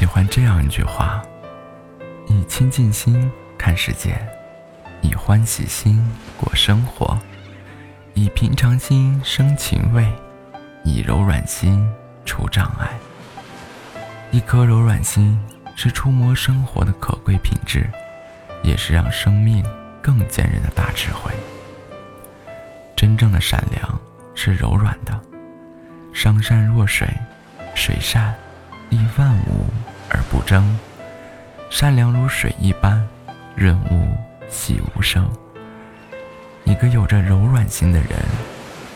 喜欢这样一句话：以清净心看世界，以欢喜心过生活，以平常心生情味，以柔软心除障碍。一颗柔软心是触摸生活的可贵品质，也是让生命更坚韧的大智慧。真正的善良是柔软的，上善若水，水善。利万物不争，善良如水一般，润物细无声。一个有着柔软心的人，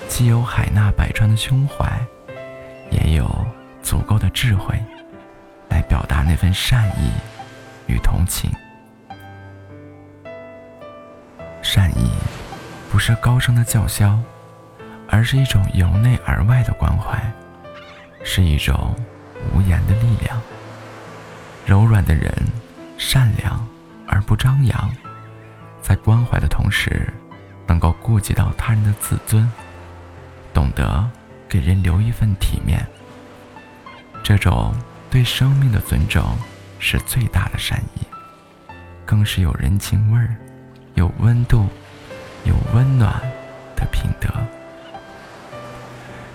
既有海纳百川的胸怀，也有足够的智慧，来表达那份善意与同情。善意不是高声的叫嚣，而是一种由内而外的关怀，是一种。无言的力量。柔软的人，善良而不张扬，在关怀的同时，能够顾及到他人的自尊，懂得给人留一份体面。这种对生命的尊重，是最大的善意，更是有人情味儿、有温度、有温暖的品德。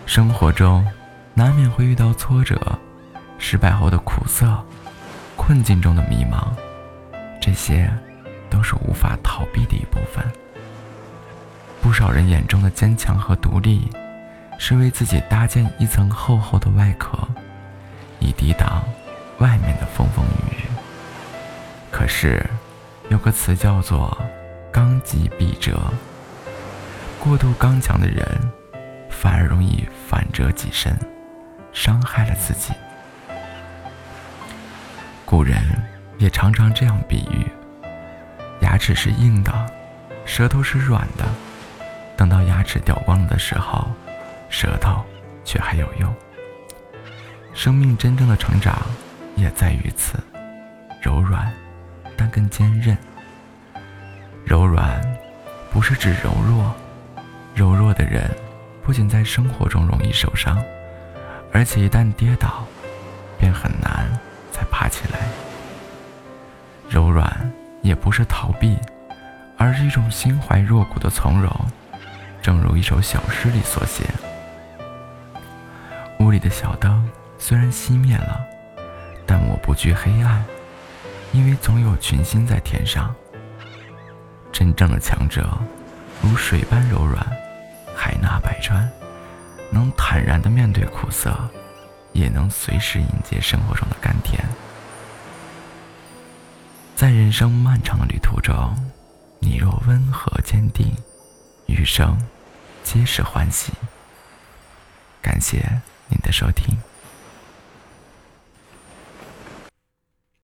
生活中，难免会遇到挫折。失败后的苦涩，困境中的迷茫，这些都是无法逃避的一部分。不少人眼中的坚强和独立，是为自己搭建一层厚厚的外壳，以抵挡外面的风风雨雨。可是，有个词叫做“刚极必折”，过度刚强的人，反而容易反折己身，伤害了自己。古人也常常这样比喻：牙齿是硬的，舌头是软的。等到牙齿掉光了的时候，舌头却还有用。生命真正的成长也在于此，柔软，但更坚韧。柔软不是指柔弱，柔弱的人不仅在生活中容易受伤，而且一旦跌倒，便很难。再爬起来，柔软也不是逃避，而是一种心怀若谷的从容。正如一首小诗里所写：“屋里的小灯虽然熄灭了，但我不惧黑暗，因为总有群星在天上。”真正的强者，如水般柔软，海纳百川，能坦然地面对苦涩。也能随时迎接生活中的甘甜。在人生漫长的旅途中，你若温和坚定，余生皆是欢喜。感谢您的收听。